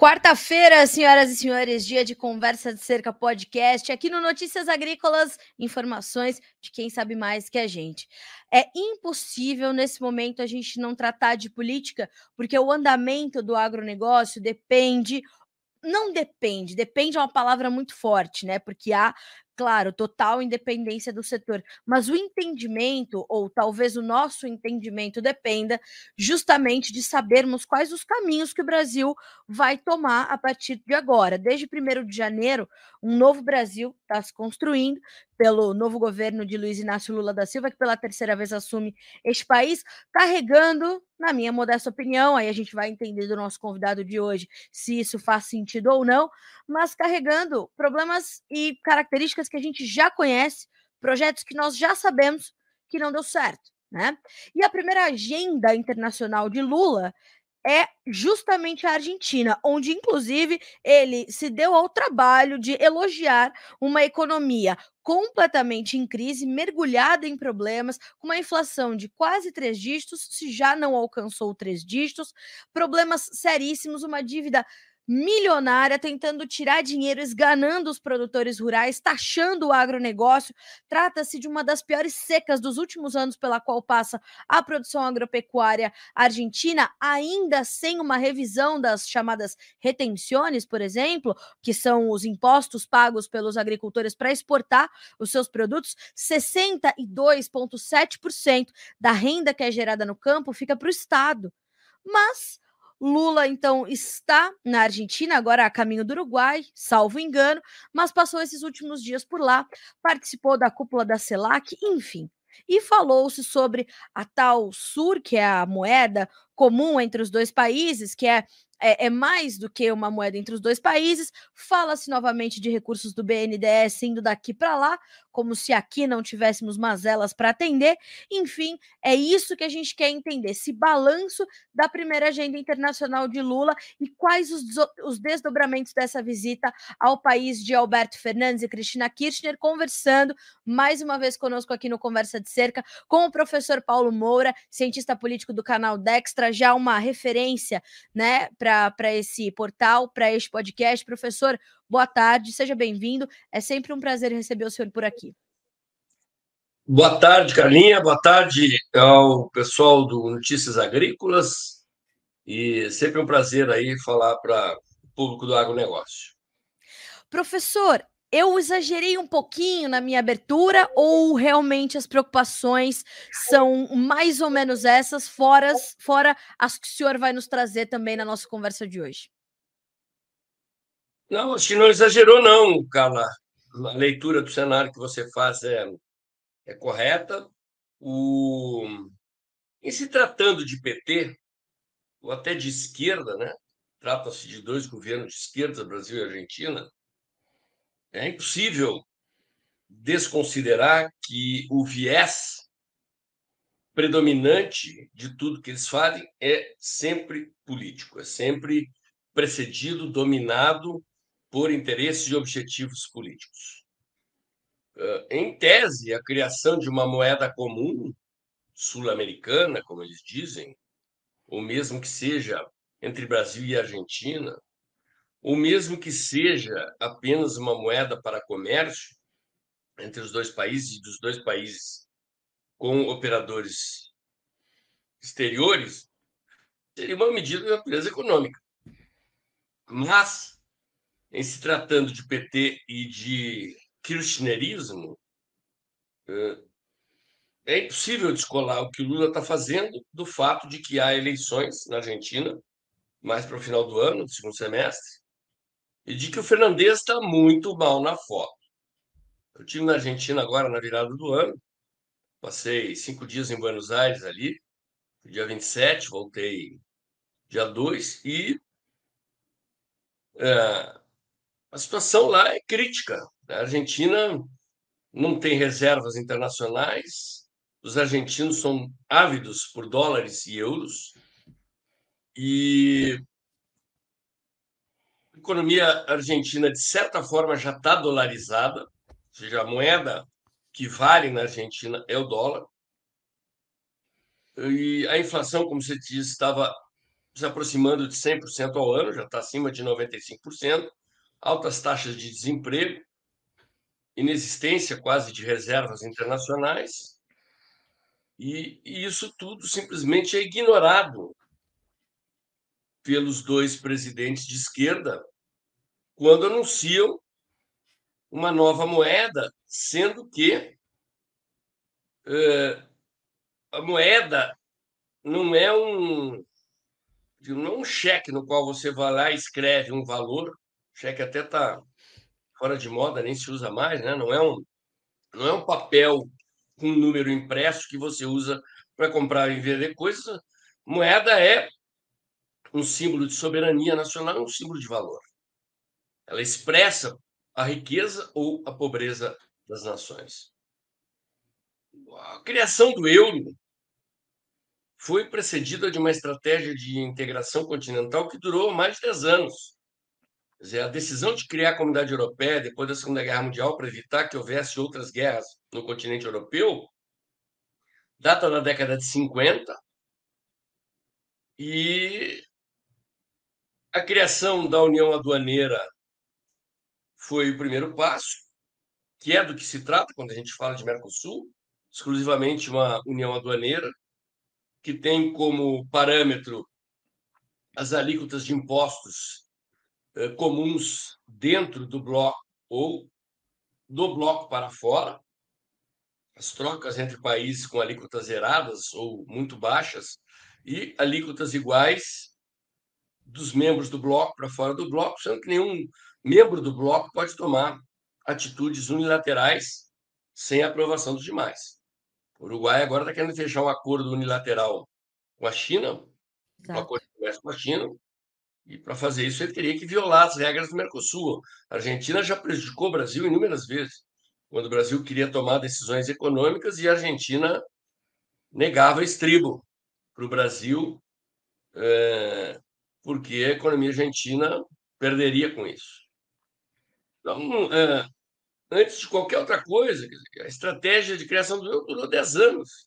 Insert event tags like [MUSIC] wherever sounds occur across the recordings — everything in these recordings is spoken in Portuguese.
Quarta-feira, senhoras e senhores, dia de conversa de cerca podcast, aqui no Notícias Agrícolas, informações de quem sabe mais que a gente. É impossível nesse momento a gente não tratar de política, porque o andamento do agronegócio depende não depende, depende é uma palavra muito forte, né? Porque há claro, total independência do setor, mas o entendimento, ou talvez o nosso entendimento, dependa justamente de sabermos quais os caminhos que o Brasil vai tomar a partir de agora. Desde 1 de janeiro, um novo Brasil está se construindo pelo novo governo de Luiz Inácio Lula da Silva, que pela terceira vez assume este país, carregando, na minha modesta opinião, aí a gente vai entender do nosso convidado de hoje se isso faz sentido ou não, mas carregando problemas e características que a gente já conhece, projetos que nós já sabemos que não deu certo, né? E a primeira agenda internacional de Lula é justamente a Argentina, onde inclusive ele se deu ao trabalho de elogiar uma economia completamente em crise, mergulhada em problemas, com uma inflação de quase três dígitos, se já não alcançou três dígitos, problemas seríssimos, uma dívida milionária tentando tirar dinheiro, esganando os produtores rurais, taxando o agronegócio. Trata-se de uma das piores secas dos últimos anos pela qual passa a produção agropecuária argentina, ainda sem uma revisão das chamadas retenções, por exemplo, que são os impostos pagos pelos agricultores para exportar os seus produtos. 62,7% da renda que é gerada no campo fica para o Estado. Mas Lula, então, está na Argentina, agora a caminho do Uruguai, salvo engano, mas passou esses últimos dias por lá, participou da cúpula da CELAC, enfim. E falou-se sobre a tal SUR, que é a moeda comum entre os dois países, que é é, é, mais do que uma moeda entre os dois países. Fala-se novamente de recursos do BNDES indo daqui para lá, como se aqui não tivéssemos mazelas para atender. Enfim, é isso que a gente quer entender: esse balanço da primeira agenda internacional de Lula e quais os, os desdobramentos dessa visita ao país de Alberto Fernandes e Cristina Kirchner, conversando mais uma vez conosco aqui no Conversa de Cerca com o professor Paulo Moura, cientista político do canal Dextra, já uma referência, né, para esse portal, para este podcast. Professor, boa tarde, seja bem-vindo. É sempre um prazer receber o senhor por aqui. Boa tarde, Carlinha. Boa tarde ao pessoal do Notícias Agrícolas. E sempre um prazer aí falar para o público do agronegócio. Professor, eu exagerei um pouquinho na minha abertura ou realmente as preocupações são mais ou menos essas, fora, fora as que o senhor vai nos trazer também na nossa conversa de hoje? Não, acho que não exagerou, não, Carla. A leitura do cenário que você faz é, é correta. O... Em se tratando de PT, ou até de esquerda, né? Trata-se de dois governos de esquerda, Brasil e Argentina é impossível desconsiderar que o viés predominante de tudo que eles fazem é sempre político, é sempre precedido, dominado por interesses e objetivos políticos. Em tese, a criação de uma moeda comum sul-americana, como eles dizem, ou mesmo que seja entre Brasil e Argentina, ou mesmo que seja apenas uma moeda para comércio entre os dois países e dos dois países com operadores exteriores, seria uma medida de natureza econômica. Mas, em se tratando de PT e de kirchnerismo, é impossível descolar o que o Lula está fazendo do fato de que há eleições na Argentina, mais para o final do ano, no segundo semestre, e de que o Fernandes está muito mal na foto. Eu estive na Argentina agora, na virada do ano, passei cinco dias em Buenos Aires ali, dia 27, voltei dia 2, e é, a situação lá é crítica. A Argentina não tem reservas internacionais, os argentinos são ávidos por dólares e euros, e economia argentina, de certa forma, já está dolarizada, ou seja, a moeda que vale na Argentina é o dólar. E a inflação, como você disse, estava se aproximando de 100% ao ano, já está acima de 95%, altas taxas de desemprego, inexistência quase de reservas internacionais, e, e isso tudo simplesmente é ignorado pelos dois presidentes de esquerda quando anunciam uma nova moeda, sendo que uh, a moeda não é um não é um cheque no qual você vai lá e escreve um valor, cheque até está fora de moda, nem se usa mais, né? não, é um, não é um papel com um número impresso que você usa para comprar e vender coisas. Moeda é um símbolo de soberania nacional, um símbolo de valor. Ela expressa a riqueza ou a pobreza das nações. A criação do euro foi precedida de uma estratégia de integração continental que durou mais de 10 anos. Quer dizer, a decisão de criar a comunidade europeia depois da Segunda Guerra Mundial para evitar que houvesse outras guerras no continente europeu data da década de 50 e a criação da União Aduaneira foi o primeiro passo, que é do que se trata quando a gente fala de Mercosul, exclusivamente uma união aduaneira, que tem como parâmetro as alíquotas de impostos eh, comuns dentro do bloco ou do bloco para fora, as trocas entre países com alíquotas zeradas ou muito baixas e alíquotas iguais dos membros do bloco para fora do bloco, sendo que nenhum membro do bloco pode tomar atitudes unilaterais sem aprovação dos demais. O Uruguai agora está querendo fechar um acordo unilateral com a China, Exato. um acordo de comércio com a China, e para fazer isso ele teria que violar as regras do Mercosul. A Argentina já prejudicou o Brasil inúmeras vezes, quando o Brasil queria tomar decisões econômicas e a Argentina negava estribo para o Brasil, é, porque a economia argentina perderia com isso. Então, é, antes de qualquer outra coisa, a estratégia de criação do euro durou 10 anos.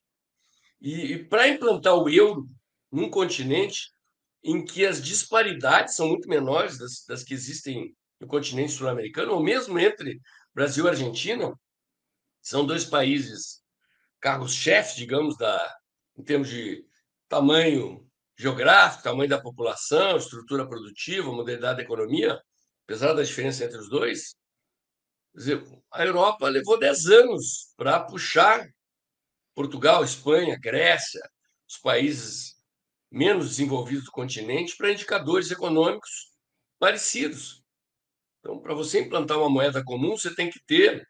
E, e para implantar o euro num continente em que as disparidades são muito menores das, das que existem no continente sul-americano, ou mesmo entre Brasil e Argentina, são dois países carros-chefes, digamos, da, em termos de tamanho geográfico, tamanho da população, estrutura produtiva, modalidade da economia, apesar da diferença entre os dois, dizer, a Europa levou 10 anos para puxar Portugal, Espanha, Grécia, os países menos desenvolvidos do continente, para indicadores econômicos parecidos. Então, para você implantar uma moeda comum, você tem que ter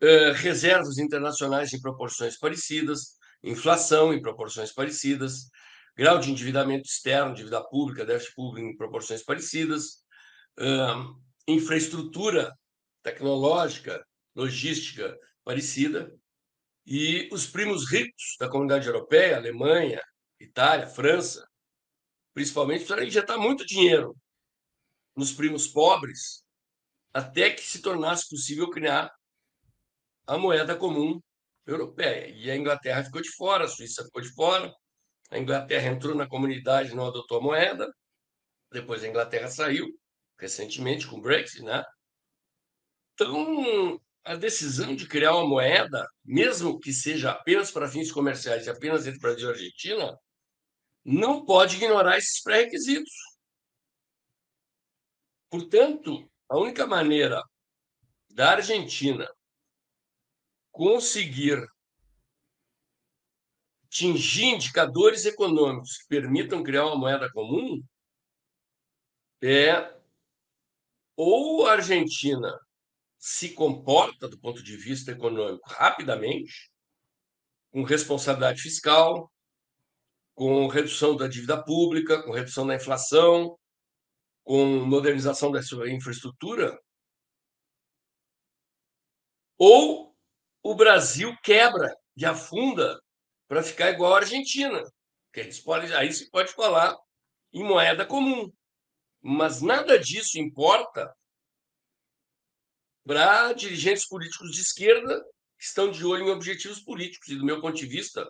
uh, reservas internacionais em proporções parecidas, inflação em proporções parecidas, grau de endividamento externo, dívida pública, déficit público em proporções parecidas, uh, infraestrutura tecnológica, logística parecida, e os primos ricos da comunidade europeia, Alemanha, Itália, França, principalmente, precisaram injetar muito dinheiro nos primos pobres até que se tornasse possível criar a moeda comum europeia. E a Inglaterra ficou de fora, a Suíça ficou de fora, a Inglaterra entrou na comunidade não adotou a moeda, depois a Inglaterra saiu, recentemente com o Brexit, né? Então, a decisão de criar uma moeda, mesmo que seja apenas para fins comerciais e apenas entre Brasil e Argentina, não pode ignorar esses pré-requisitos. Portanto, a única maneira da Argentina conseguir atingir indicadores econômicos que permitam criar uma moeda comum é ou a Argentina se comporta do ponto de vista econômico rapidamente, com responsabilidade fiscal, com redução da dívida pública, com redução da inflação, com modernização da sua infraestrutura, ou o Brasil quebra e afunda para ficar igual à Argentina, que eles podem, aí se pode falar em moeda comum. Mas nada disso importa para dirigentes políticos de esquerda que estão de olho em objetivos políticos. E, do meu ponto de vista,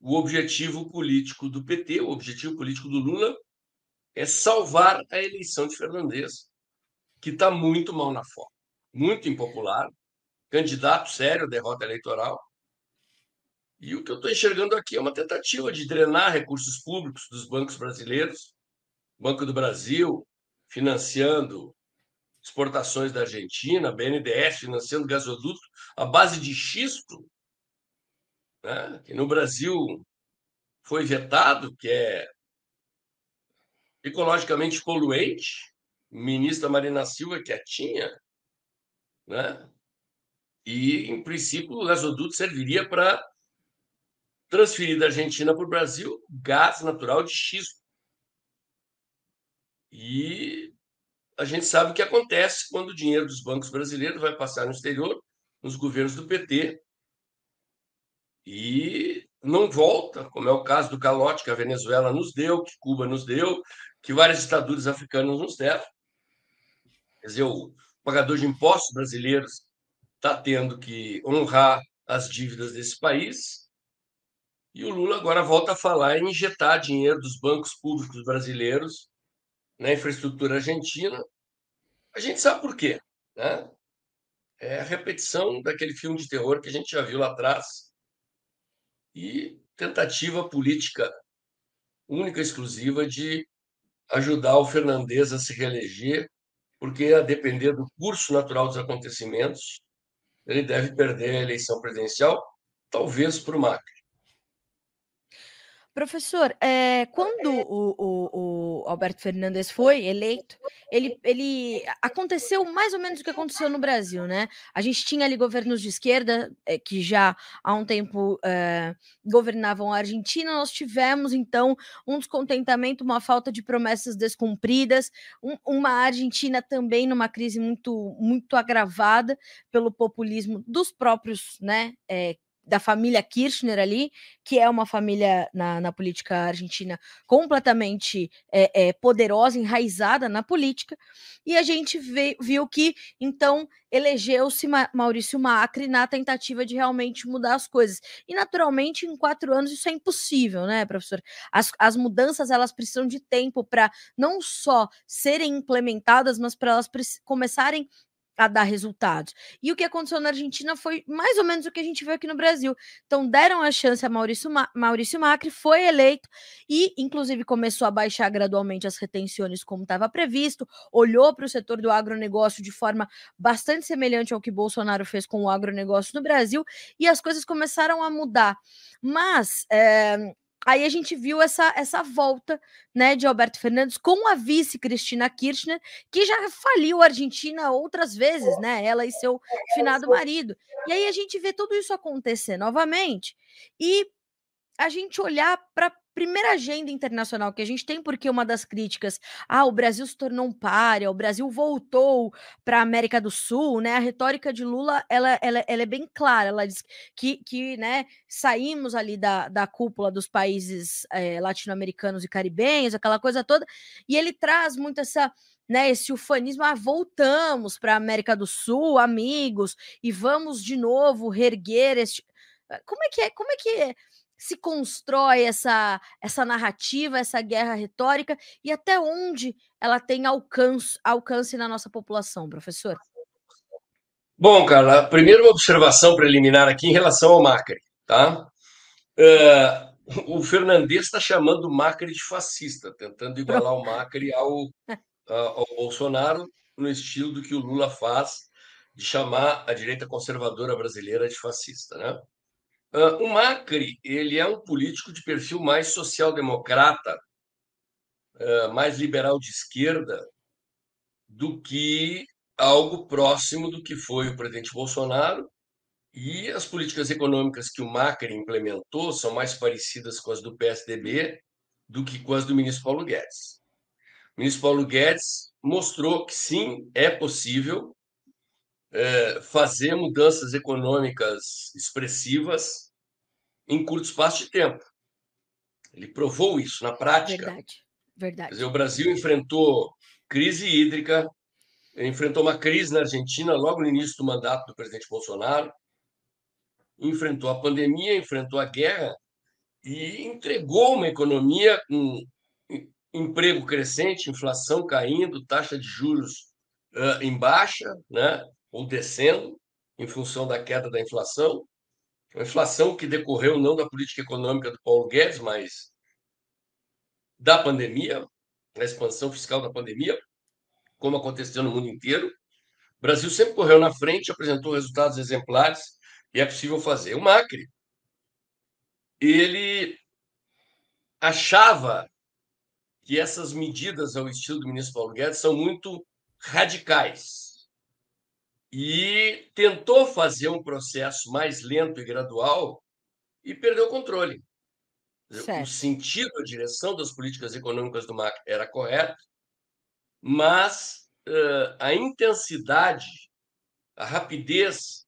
o objetivo político do PT, o objetivo político do Lula é salvar a eleição de Fernandes, que está muito mal na forma, muito impopular, candidato sério à derrota eleitoral. E o que eu estou enxergando aqui é uma tentativa de drenar recursos públicos dos bancos brasileiros, Banco do Brasil financiando exportações da Argentina, BNDES financiando gasoduto à base de xisto, né? que no Brasil foi vetado, que é ecologicamente poluente, ministra Marina Silva quietinha, né? E, em princípio, o gasoduto serviria para transferir da Argentina para o Brasil gás natural de xisto. E a gente sabe o que acontece quando o dinheiro dos bancos brasileiros vai passar no exterior, nos governos do PT, e não volta, como é o caso do calote que a Venezuela nos deu, que Cuba nos deu, que várias ditaduras africanas nos deram. Quer dizer, o pagador de impostos brasileiros está tendo que honrar as dívidas desse país. E o Lula agora volta a falar em injetar dinheiro dos bancos públicos brasileiros na infraestrutura argentina. A gente sabe por quê. Né? É a repetição daquele filme de terror que a gente já viu lá atrás. E tentativa política única e exclusiva de ajudar o Fernandes a se reeleger, porque, a depender do curso natural dos acontecimentos, ele deve perder a eleição presidencial, talvez para o Macri. Professor, é, quando o, o, o, Alberto Fernandes foi eleito, ele, ele aconteceu mais ou menos o que aconteceu no Brasil, né? A gente tinha ali governos de esquerda é, que já há um tempo é, governavam a Argentina. Nós tivemos então um descontentamento, uma falta de promessas descumpridas, um, uma Argentina também numa crise muito muito agravada pelo populismo dos próprios, né? Da família Kirchner ali, que é uma família na, na política argentina completamente é, é, poderosa, enraizada na política, e a gente vê, viu que então elegeu-se Maurício Macri na tentativa de realmente mudar as coisas. E naturalmente, em quatro anos, isso é impossível, né, professor? As, as mudanças elas precisam de tempo para não só serem implementadas, mas para elas começarem a dar resultados. E o que aconteceu na Argentina foi mais ou menos o que a gente viu aqui no Brasil. Então, deram a chance a Maurício, Ma Maurício Macri, foi eleito e, inclusive, começou a baixar gradualmente as retenções como estava previsto, olhou para o setor do agronegócio de forma bastante semelhante ao que Bolsonaro fez com o agronegócio no Brasil e as coisas começaram a mudar. Mas. É, Aí a gente viu essa, essa volta né, de Alberto Fernandes com a vice Cristina Kirchner, que já faliu a Argentina outras vezes, né? Ela e seu finado marido. E aí a gente vê tudo isso acontecer novamente e a gente olhar primeira agenda internacional que a gente tem, porque uma das críticas, ah, o Brasil se tornou um páreo, o Brasil voltou para a América do Sul, né? A retórica de Lula, ela, ela, ela é bem clara, ela diz que, que né, saímos ali da, da cúpula dos países é, latino-americanos e caribenhos, aquela coisa toda, e ele traz muito essa né, esse ufanismo, ah, voltamos para a América do Sul, amigos, e vamos de novo reerguer este... Como é que é? Como é que é? Se constrói essa, essa narrativa, essa guerra retórica e até onde ela tem alcance, alcance na nossa população, professor? Bom, Carla, primeiro uma observação preliminar aqui em relação ao Macri, tá? Uh, o Fernandes está chamando o Macri de fascista, tentando igualar o Macri ao, ao Bolsonaro no estilo do que o Lula faz de chamar a direita conservadora brasileira de fascista, né? Uh, o Macri ele é um político de perfil mais social-democrata, uh, mais liberal de esquerda, do que algo próximo do que foi o presidente Bolsonaro. E as políticas econômicas que o Macri implementou são mais parecidas com as do PSDB do que com as do ministro Paulo Guedes. O ministro Paulo Guedes mostrou que sim, é possível é, fazer mudanças econômicas expressivas em curto espaço de tempo. Ele provou isso na prática. Verdade, verdade. Quer dizer, o Brasil enfrentou crise hídrica, enfrentou uma crise na Argentina logo no início do mandato do presidente Bolsonaro, enfrentou a pandemia, enfrentou a guerra e entregou uma economia com emprego crescente, inflação caindo, taxa de juros uh, em baixa, né, ou descendo, em função da queda da inflação. Uma inflação que decorreu não da política econômica do Paulo Guedes, mas da pandemia, da expansão fiscal da pandemia, como aconteceu no mundo inteiro. O Brasil sempre correu na frente, apresentou resultados exemplares e é possível fazer. O Macri, ele achava que essas medidas ao estilo do ministro Paulo Guedes são muito radicais e tentou fazer um processo mais lento e gradual e perdeu o controle. Certo. O sentido, a direção das políticas econômicas do Macri era correto, mas uh, a intensidade, a rapidez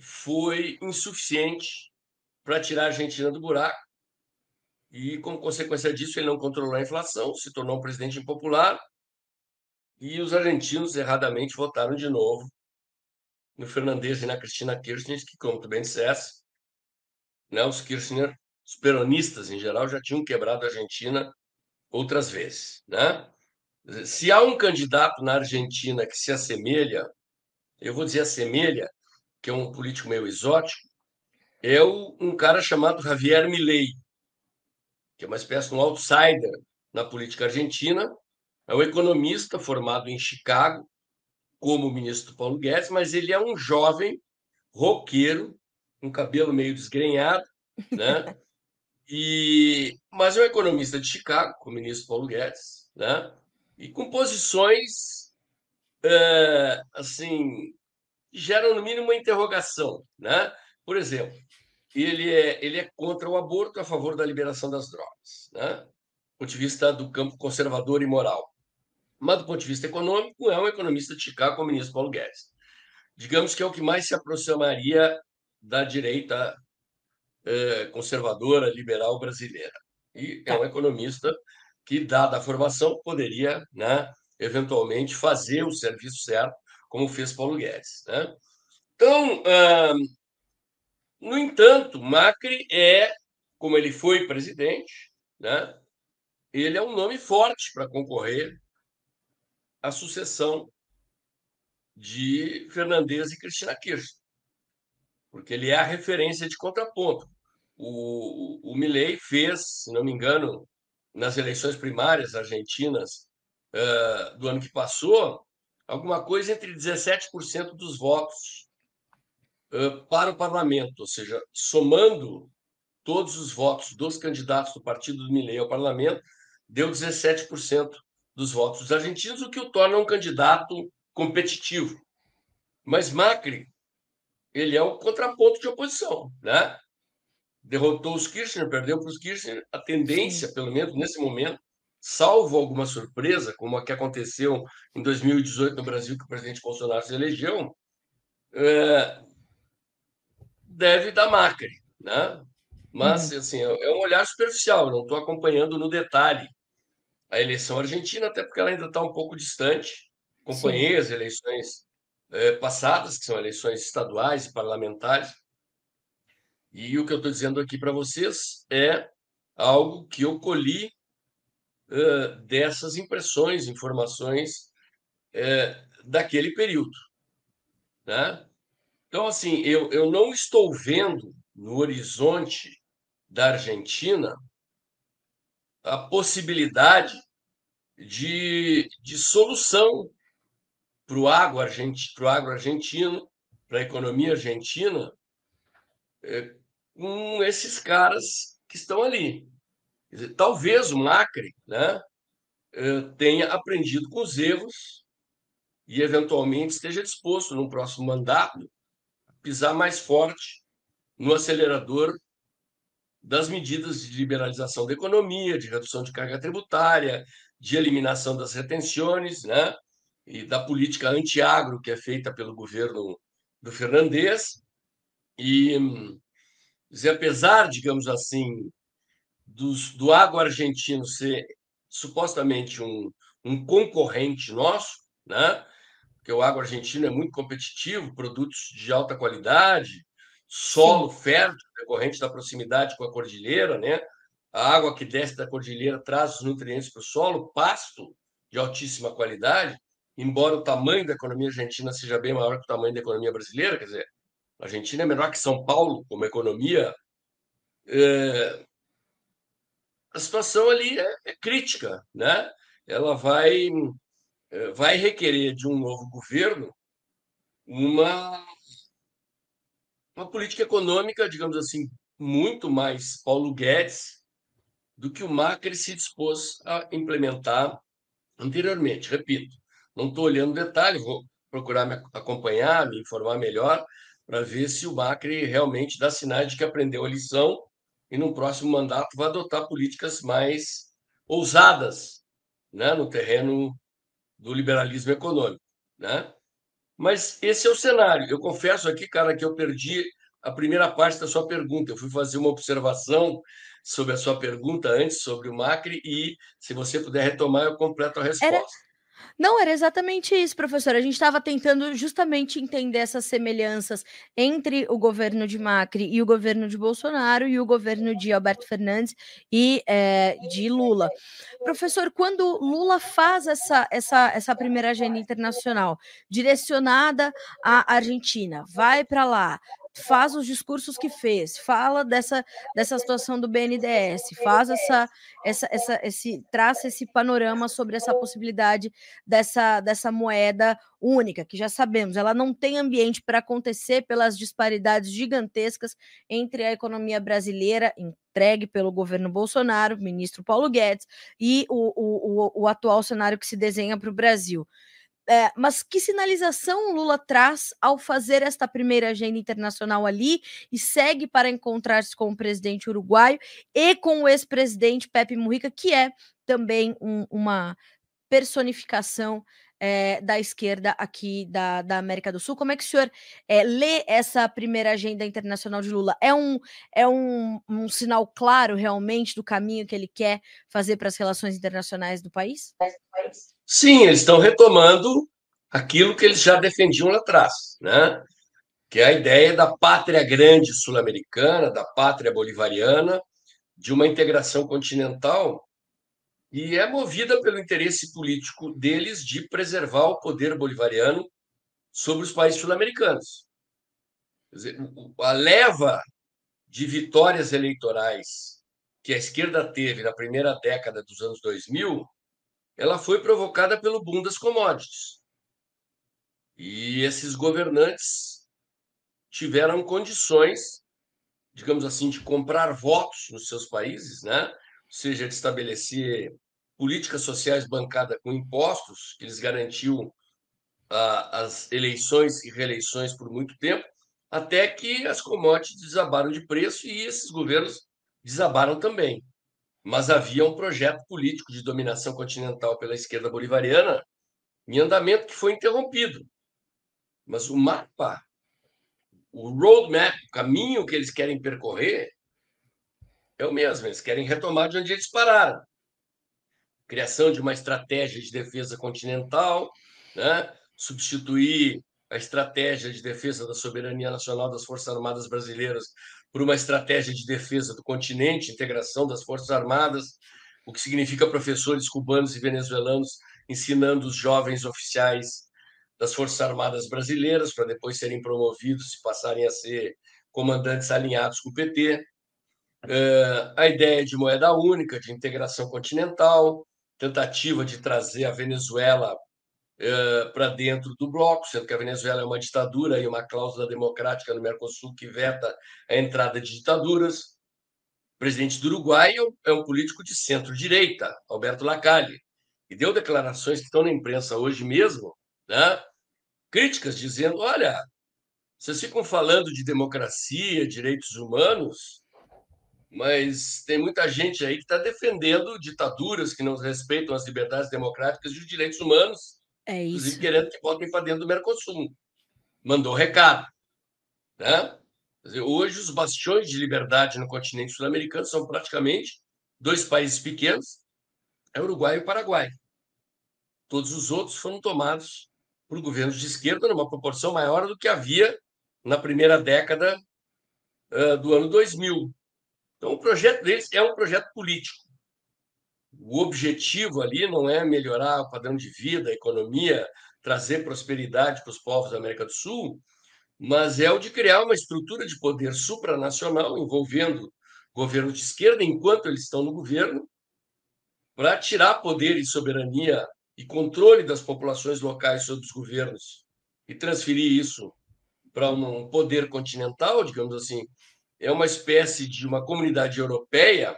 foi insuficiente para tirar a Argentina do buraco. E, como consequência disso, ele não controlou a inflação, se tornou um presidente impopular. E os argentinos, erradamente, votaram de novo no Fernandes e na Cristina Kirchner, que, como tu bem disseste, né, os Kirchner, os peronistas em geral, já tinham quebrado a Argentina outras vezes. Né? Se há um candidato na Argentina que se assemelha, eu vou dizer assemelha, que é um político meio exótico, é um cara chamado Javier Milei, que é uma espécie de um outsider na política argentina. É um economista formado em Chicago, como o ministro Paulo Guedes, mas ele é um jovem roqueiro, com cabelo meio desgrenhado, né? [LAUGHS] E, mas é um economista de Chicago, como o ministro Paulo Guedes, né? E com posições é, assim geram no mínimo uma interrogação, né? Por exemplo, ele é, ele é contra o aborto, a favor da liberação das drogas, né? do ponto de vista do campo conservador e moral. Mas, do ponto de vista econômico, é um economista de Chicago, como o ministro Paulo Guedes. Digamos que é o que mais se aproximaria da direita eh, conservadora, liberal brasileira. E é um economista que, dada a formação, poderia, né, eventualmente, fazer o serviço certo, como fez Paulo Guedes. Né? Então, no entanto, Macri é, como ele foi presidente, né, ele é um nome forte para concorrer à sucessão de Fernandes e Cristina Kirchner, porque ele é a referência de contraponto. O, o Milley fez, se não me engano, nas eleições primárias argentinas uh, do ano que passou, alguma coisa entre 17% dos votos para o parlamento, ou seja, somando todos os votos dos candidatos do partido do Milei ao parlamento, deu 17% dos votos dos argentinos, o que o torna um candidato competitivo. Mas Macri, ele é um contraponto de oposição, né? Derrotou os Kirchner, perdeu para os Kirchner. A tendência, pelo menos nesse momento, salvo alguma surpresa, como a que aconteceu em 2018 no Brasil, que o presidente Bolsonaro se elegeu, é, deve da Macri, né? Mas, uhum. assim, é, é um olhar superficial, não estou acompanhando no detalhe a eleição argentina, até porque ela ainda está um pouco distante. Acompanhei Sim. as eleições é, passadas, que são eleições estaduais e parlamentares, e o que eu estou dizendo aqui para vocês é algo que eu colhi uh, dessas impressões, informações uh, daquele período. Né? Então, assim, eu, eu não estou vendo no horizonte da Argentina a possibilidade de, de solução para o agro, argentino, para a economia argentina, é, com esses caras que estão ali. Dizer, talvez o Macri né, é, tenha aprendido com os erros e, eventualmente, esteja disposto, no próximo mandato, pisar mais forte no acelerador das medidas de liberalização da economia, de redução de carga tributária, de eliminação das retenções, né? e da política anti-agro que é feita pelo governo do Fernandes. E, dizer, apesar, digamos assim, dos, do agro argentino ser supostamente um, um concorrente nosso, né? porque o agro argentino é muito competitivo, produtos de alta qualidade, solo Sim. fértil, decorrente da proximidade com a cordilheira, né? A água que desce da cordilheira traz os nutrientes para o solo, pasto de altíssima qualidade, embora o tamanho da economia argentina seja bem maior que o tamanho da economia brasileira, quer dizer, a Argentina é menor que São Paulo como economia, é... a situação ali é, é, crítica, né? Ela vai é, vai requerer de um novo governo uma uma política econômica, digamos assim, muito mais Paulo Guedes do que o Macri se dispôs a implementar anteriormente. Repito, não estou olhando detalhe, vou procurar me acompanhar, me informar melhor, para ver se o Macri realmente dá sinais de que aprendeu a lição e no próximo mandato vai adotar políticas mais ousadas né, no terreno do liberalismo econômico. Né? Mas esse é o cenário. Eu confesso aqui, cara, que eu perdi a primeira parte da sua pergunta. Eu fui fazer uma observação sobre a sua pergunta antes sobre o Macri e, se você puder retomar, eu completo a resposta. Era... Não, era exatamente isso, professor. A gente estava tentando justamente entender essas semelhanças entre o governo de Macri e o governo de Bolsonaro e o governo de Alberto Fernandes e é, de Lula. Professor, quando Lula faz essa, essa, essa primeira agenda internacional direcionada à Argentina, vai para lá, faz os discursos que fez, fala dessa, dessa situação do BNDES, faz essa, essa, essa, esse, traça esse panorama sobre essa possibilidade dessa, dessa moeda única, que já sabemos, ela não tem ambiente para acontecer pelas disparidades gigantescas entre a economia brasileira, entregue pelo governo Bolsonaro, ministro Paulo Guedes, e o, o, o, o atual cenário que se desenha para o Brasil. É, mas que sinalização Lula traz ao fazer esta primeira agenda internacional ali e segue para encontrar-se com o presidente uruguaio e com o ex-presidente Pepe Mujica, que é também um, uma personificação é, da esquerda aqui da, da América do Sul. Como é que o senhor é, lê essa primeira agenda internacional de Lula? É, um, é um, um sinal claro realmente do caminho que ele quer fazer para as relações internacionais do país? Sim, eles estão retomando aquilo que eles já defendiam lá atrás, né? que é a ideia da pátria grande sul-americana, da pátria bolivariana, de uma integração continental, e é movida pelo interesse político deles de preservar o poder bolivariano sobre os países sul-americanos. A leva de vitórias eleitorais que a esquerda teve na primeira década dos anos 2000 ela foi provocada pelo boom das commodities. E esses governantes tiveram condições, digamos assim, de comprar votos nos seus países, né? ou seja, de estabelecer políticas sociais bancadas com impostos, que lhes garantiu ah, as eleições e reeleições por muito tempo, até que as commodities desabaram de preço e esses governos desabaram também mas havia um projeto político de dominação continental pela esquerda bolivariana em andamento que foi interrompido. Mas o mapa, o roadmap, o caminho que eles querem percorrer é o mesmo. Eles querem retomar de onde eles pararam. Criação de uma estratégia de defesa continental, né? substituir a estratégia de defesa da soberania nacional das Forças Armadas Brasileiras por uma estratégia de defesa do continente, integração das Forças Armadas, o que significa professores cubanos e venezuelanos ensinando os jovens oficiais das Forças Armadas brasileiras para depois serem promovidos e passarem a ser comandantes alinhados com o PT. Eh, a ideia de moeda única, de integração continental, tentativa de trazer a Venezuela uh, para dentro do bloco, sendo que a Venezuela é uma ditadura e uma cláusula democrática no Mercosul que veta a entrada de ditaduras. O presidente do Uruguai é um político de centro-direita, Alberto Lacalle, e deu declarações que estão na imprensa hoje mesmo, né? críticas, dizendo: olha, vocês ficam falando de democracia, direitos humanos, mas tem muita gente aí que está defendendo ditaduras que não respeitam as liberdades democráticas e os direitos humanos é isso. Inclusive querendo que voltem para dentro do Mercosul. Mandou recado. Né? Dizer, hoje, os bastiões de liberdade no continente sul-americano são praticamente dois países pequenos, é Uruguai e o Paraguai. Todos os outros foram tomados por governos de esquerda numa proporção maior do que havia na primeira década uh, do ano 2000. Então, o projeto deles é um projeto político. O objetivo ali não é melhorar o padrão de vida, a economia, trazer prosperidade para os povos da América do Sul, mas é o de criar uma estrutura de poder supranacional envolvendo governo de esquerda enquanto eles estão no governo, para tirar poder e soberania e controle das populações locais sobre os governos e transferir isso para um poder continental, digamos assim, é uma espécie de uma comunidade europeia,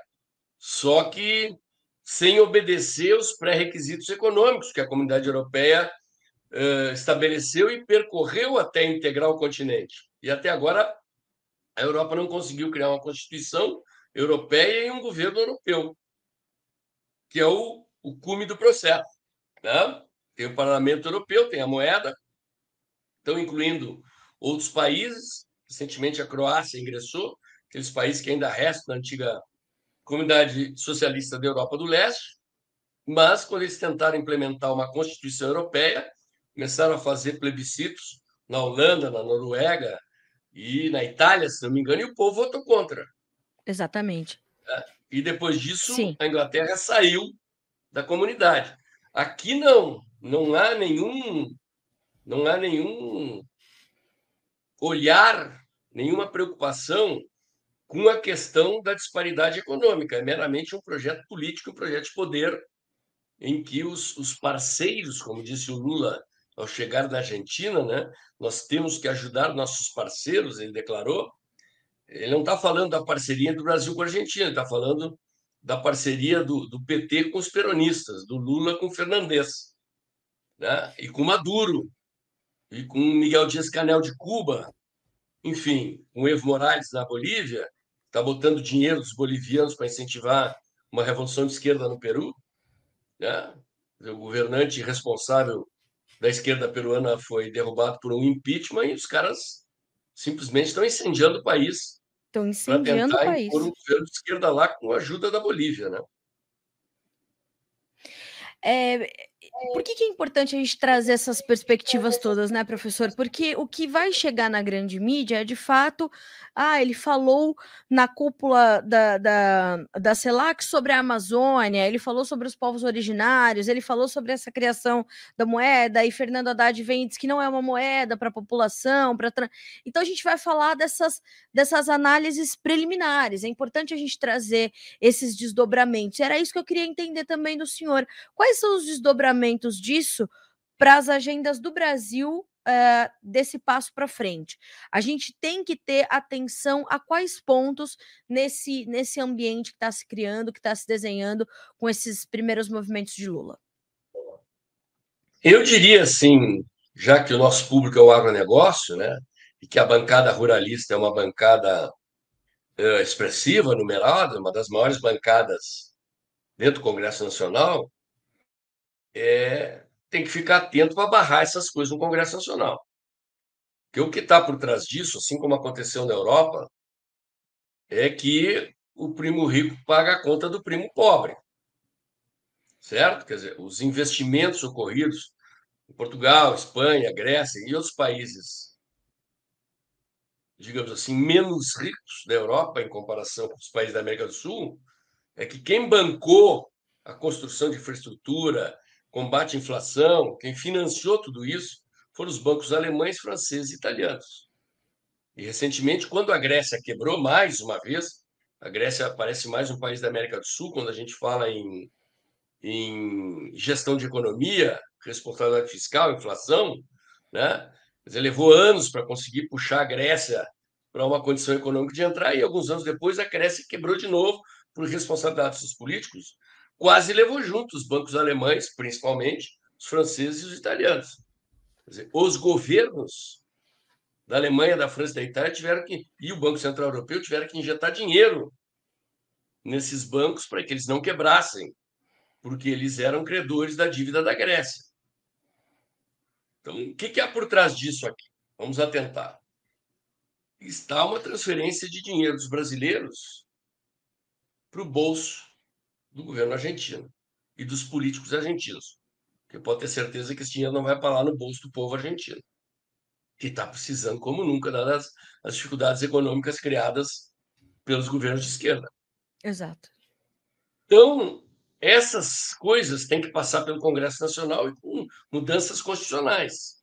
só que sem obedecer os pré-requisitos econômicos que a comunidade europeia uh, estabeleceu e percorreu até integrar o continente. E até agora a Europa não conseguiu criar uma constituição europeia e um governo europeu, que é o, o cume do processo. Né? Tem o Parlamento Europeu, tem a moeda, estão incluindo outros países. Recentemente a Croácia ingressou, aqueles países que ainda restam da antiga comunidade socialista da Europa do Leste, mas quando eles tentaram implementar uma Constituição Europeia, começaram a fazer plebiscitos na Holanda, na Noruega e na Itália, se não me engano, e o povo votou contra. Exatamente. É, e depois disso, Sim. a Inglaterra saiu da comunidade. Aqui não, não há nenhum, não há nenhum olhar, nenhuma preocupação com a questão da disparidade econômica. É meramente um projeto político, um projeto de poder, em que os, os parceiros, como disse o Lula ao chegar da Argentina, né, nós temos que ajudar nossos parceiros, ele declarou. Ele não está falando da parceria do Brasil com a Argentina, está falando da parceria do, do, PT com os peronistas, do Lula com o Fernandes, né, e com Maduro, com Miguel Dias-Canel de Cuba, enfim, com Evo Morales na Bolívia, está botando dinheiro dos bolivianos para incentivar uma revolução de esquerda no Peru. Né? O governante responsável da esquerda peruana foi derrubado por um impeachment e os caras simplesmente estão incendiando o país. Estão incendiando o país. Por um governo de esquerda lá com a ajuda da Bolívia, né? É, por que, que, é importante a gente trazer essas perspectivas todas, né, professor? Porque o que vai chegar na grande mídia é, de fato, ah, ele falou na cúpula da, da, da CELAC sobre a Amazônia, ele falou sobre os povos originários, ele falou sobre essa criação da moeda, e Fernando Haddad vem e diz que não é uma moeda para a população. Pra... Então, a gente vai falar dessas, dessas análises preliminares. É importante a gente trazer esses desdobramentos. Era isso que eu queria entender também do senhor. Quais são os desdobramentos disso para as agendas do Brasil uh, desse passo para frente. A gente tem que ter atenção a quais pontos nesse, nesse ambiente que está se criando, que está se desenhando com esses primeiros movimentos de Lula. Eu diria assim, já que o nosso público é o agronegócio, né, e que a bancada ruralista é uma bancada uh, expressiva, numerada, uma das maiores bancadas dentro do Congresso Nacional, é, tem que ficar atento para barrar essas coisas no Congresso Nacional. Porque o que está por trás disso, assim como aconteceu na Europa, é que o primo rico paga a conta do primo pobre. Certo? Quer dizer, os investimentos ocorridos em Portugal, Espanha, Grécia e outros países, digamos assim, menos ricos da Europa em comparação com os países da América do Sul, é que quem bancou a construção de infraestrutura, combate à inflação, quem financiou tudo isso foram os bancos alemães, franceses e italianos. E recentemente, quando a Grécia quebrou mais uma vez, a Grécia parece mais um país da América do Sul quando a gente fala em, em gestão de economia, responsabilidade fiscal, inflação, né? Mas levou anos para conseguir puxar a Grécia para uma condição econômica de entrar e alguns anos depois a Grécia quebrou de novo por responsabilidade dos políticos quase levou junto os bancos alemães, principalmente, os franceses e os italianos. Dizer, os governos da Alemanha, da França e da Itália tiveram que, e o Banco Central Europeu tiveram que injetar dinheiro nesses bancos para que eles não quebrassem, porque eles eram credores da dívida da Grécia. Então, o que, que há por trás disso aqui? Vamos atentar. Está uma transferência de dinheiro dos brasileiros para o bolso do governo argentino e dos políticos argentinos. Porque pode ter certeza que esse dinheiro não vai parar no bolso do povo argentino. que está precisando como nunca, dadas as dificuldades econômicas criadas pelos governos de esquerda. Exato. Então, essas coisas têm que passar pelo Congresso Nacional e com mudanças constitucionais.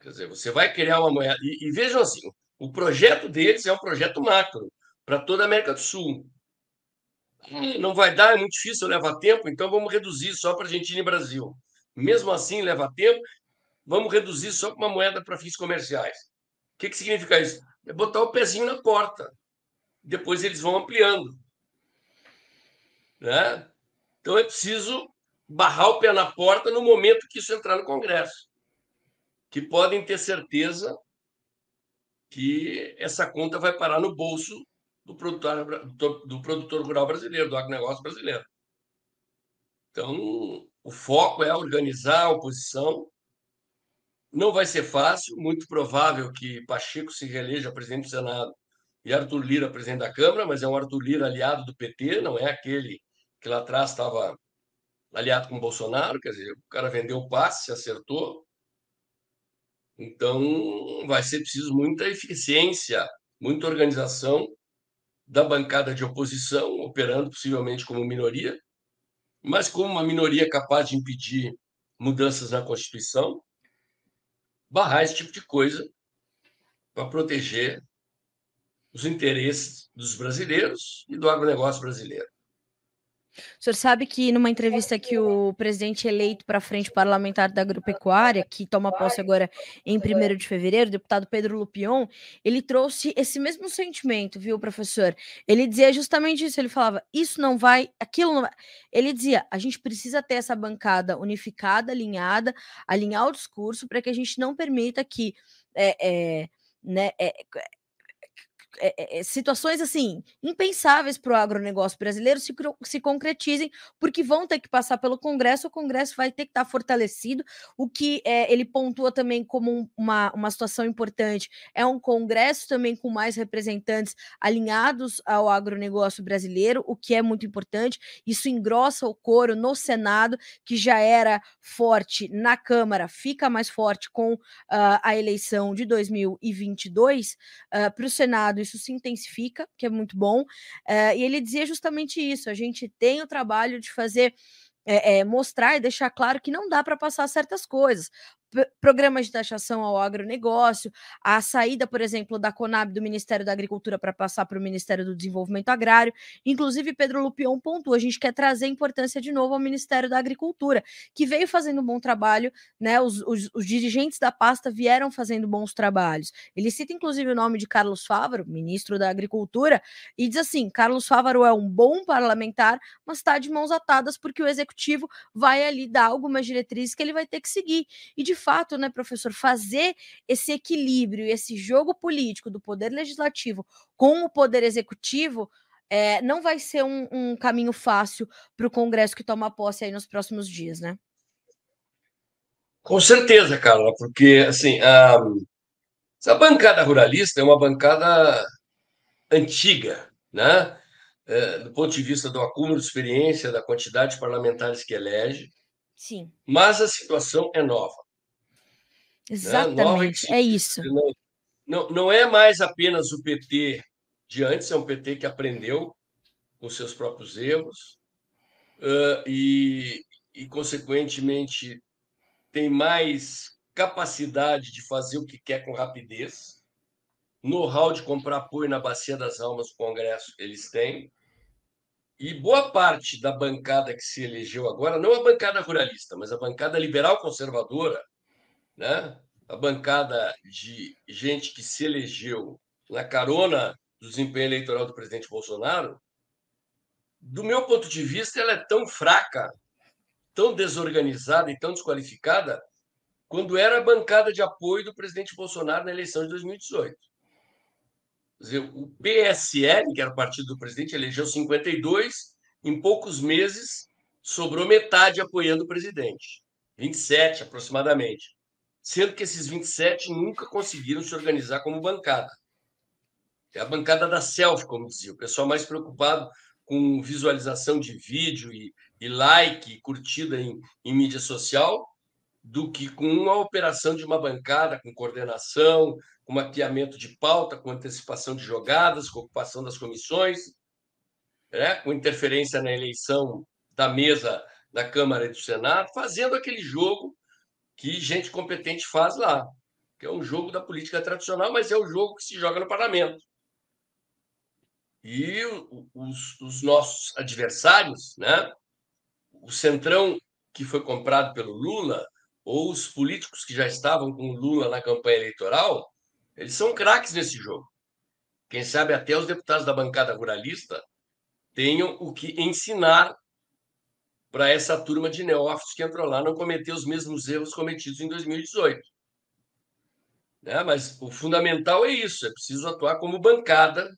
Quer dizer, você vai criar uma moeda. E, e vejam assim: o projeto deles é um projeto macro para toda a América do Sul. Não vai dar, é muito difícil, leva tempo, então vamos reduzir só para Argentina e Brasil. Mesmo assim, leva tempo, vamos reduzir só para uma moeda para fins comerciais. O que, que significa isso? É botar o pezinho na porta. Depois eles vão ampliando. Né? Então é preciso barrar o pé na porta no momento que isso entrar no Congresso. Que podem ter certeza que essa conta vai parar no bolso do produtor, do produtor rural brasileiro, do agronegócio brasileiro. Então, o foco é organizar a oposição. Não vai ser fácil, muito provável que Pacheco se reeleja presidente do Senado e Arthur Lira presidente da Câmara, mas é um Arthur Lira aliado do PT, não é aquele que lá atrás estava aliado com Bolsonaro, quer dizer, o cara vendeu o passe, acertou. Então, vai ser preciso muita eficiência, muita organização da bancada de oposição, operando possivelmente como minoria, mas como uma minoria capaz de impedir mudanças na Constituição, barrar esse tipo de coisa para proteger os interesses dos brasileiros e do agronegócio brasileiro. O senhor sabe que numa entrevista que o presidente eleito para a frente parlamentar da agropecuária, que toma posse agora em 1 de fevereiro, o deputado Pedro Lupion, ele trouxe esse mesmo sentimento, viu, professor? Ele dizia justamente isso, ele falava, isso não vai, aquilo não vai. Ele dizia, a gente precisa ter essa bancada unificada, alinhada, alinhar o discurso para que a gente não permita que é, é, né, é, é, é, situações assim impensáveis para o agronegócio brasileiro se, se concretizem, porque vão ter que passar pelo Congresso, o Congresso vai ter que estar fortalecido. O que é, ele pontua também como uma, uma situação importante é um Congresso também com mais representantes alinhados ao agronegócio brasileiro, o que é muito importante. Isso engrossa o coro no Senado, que já era forte na Câmara, fica mais forte com uh, a eleição de 2022 uh, para o Senado isso se intensifica, que é muito bom. Uh, e ele dizia justamente isso: a gente tem o trabalho de fazer. É, é, mostrar e deixar claro que não dá para passar certas coisas programas de taxação ao agronegócio, a saída, por exemplo, da Conab do Ministério da Agricultura para passar para o Ministério do Desenvolvimento Agrário. Inclusive, Pedro Lupion pontua, a gente quer trazer importância de novo ao Ministério da Agricultura, que veio fazendo um bom trabalho, né? Os, os, os dirigentes da pasta vieram fazendo bons trabalhos. Ele cita, inclusive, o nome de Carlos Fávaro, ministro da Agricultura, e diz assim: Carlos Fávaro é um bom parlamentar, mas está de mãos atadas porque o executivo vai ali dar algumas diretrizes que ele vai ter que seguir. E de fato, né, professor, fazer esse equilíbrio, esse jogo político do poder legislativo com o poder executivo é, não vai ser um, um caminho fácil para o Congresso que toma posse aí nos próximos dias, né? Com certeza, Carla, porque assim, a, a bancada ruralista é uma bancada antiga, né? É, do ponto de vista do acúmulo de experiência, da quantidade de parlamentares que elege. Sim. Mas a situação é nova. Né, Exatamente, né? é isso. Não, não, é mais apenas o PT de antes, é um PT que aprendeu com seus próprios erros uh, e, e, consequentemente, tem mais capacidade de fazer o que quer com rapidez. Know-how de comprar apoio na Bacia das Almas do Congresso, eles têm. E boa parte da bancada que se elegeu agora, não a bancada ruralista, mas a bancada liberal conservadora, né? a bancada de gente que se elegeu na carona do desempenho eleitoral do presidente Bolsonaro, do meu ponto de vista, ela é tão fraca, tão desorganizada e tão desqualificada quando era a bancada de apoio do presidente Bolsonaro na eleição de 2018. Quer dizer, o PSL, que era o partido do presidente, elegeu 52, em poucos meses sobrou metade apoiando o presidente, 27 aproximadamente sendo que esses 27 nunca conseguiram se organizar como bancada. É a bancada da selfie, como dizia, o pessoal mais preocupado com visualização de vídeo e, e like, curtida em, em mídia social, do que com uma operação de uma bancada, com coordenação, com mapeamento de pauta, com antecipação de jogadas, com ocupação das comissões, né? com interferência na eleição da mesa da Câmara e do Senado, fazendo aquele jogo que gente competente faz lá, que é um jogo da política tradicional, mas é o jogo que se joga no parlamento. E os, os nossos adversários, né? o Centrão, que foi comprado pelo Lula, ou os políticos que já estavam com o Lula na campanha eleitoral, eles são craques nesse jogo. Quem sabe até os deputados da bancada ruralista tenham o que ensinar para essa turma de neófitos que entrou lá não cometer os mesmos erros cometidos em 2018. Né? Mas o fundamental é isso: é preciso atuar como bancada,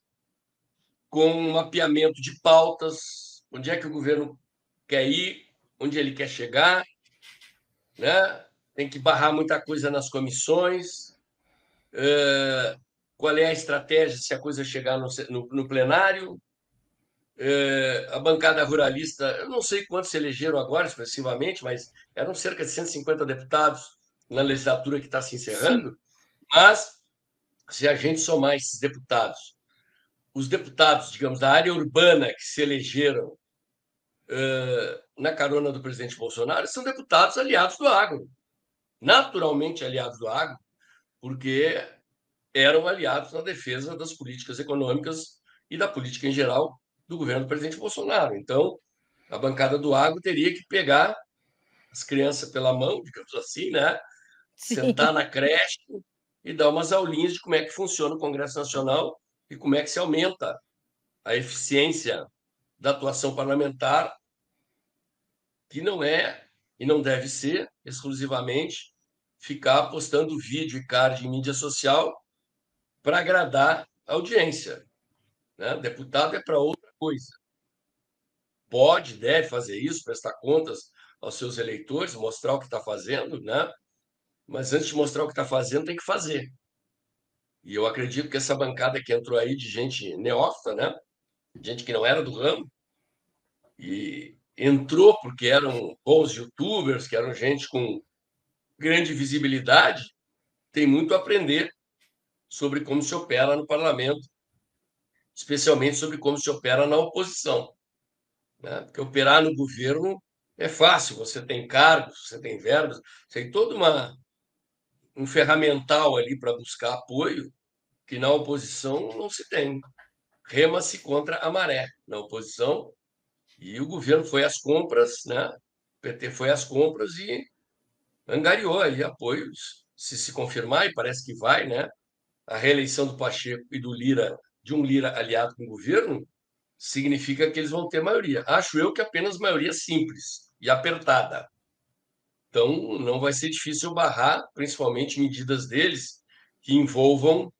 com um mapeamento de pautas, onde é que o governo quer ir, onde ele quer chegar, né? tem que barrar muita coisa nas comissões. Uh, qual é a estratégia se a coisa chegar no, no, no plenário? Uh, a bancada ruralista, eu não sei quantos se elegeram agora expressivamente, mas eram cerca de 150 deputados na legislatura que está se encerrando. Sim. Mas, se a gente somar esses deputados, os deputados, digamos, da área urbana que se elegeram uh, na carona do presidente Bolsonaro, são deputados aliados do agro naturalmente aliados do agro, porque eram aliados na defesa das políticas econômicas e da política em geral do governo do presidente Bolsonaro. Então, a bancada do agro teria que pegar as crianças pela mão, digamos assim, né? Sim. Sentar na creche e dar umas aulinhas de como é que funciona o Congresso Nacional e como é que se aumenta a eficiência da atuação parlamentar, que não é e não deve ser exclusivamente ficar postando vídeo e card em mídia social para agradar a audiência. Né? Deputado é para outra coisa. Pode, deve fazer isso, prestar contas aos seus eleitores, mostrar o que está fazendo, né? mas antes de mostrar o que está fazendo, tem que fazer. E eu acredito que essa bancada que entrou aí de gente neófita, né? gente que não era do ramo, e entrou porque eram bons youtubers, que eram gente com grande visibilidade, tem muito a aprender sobre como se opera no parlamento, especialmente sobre como se opera na oposição. Né? Porque operar no governo é fácil, você tem cargos, você tem verbas, você tem todo uma, um ferramental ali para buscar apoio que na oposição não se tem. Rema-se contra a maré na oposição e o governo foi às compras, né? o PT foi às compras e angariou aí apoios, se se confirmar, e parece que vai, né? A reeleição do Pacheco e do Lira, de um Lira aliado com o governo, significa que eles vão ter maioria. Acho eu que apenas maioria simples e apertada. Então, não vai ser difícil barrar, principalmente medidas deles que envolvam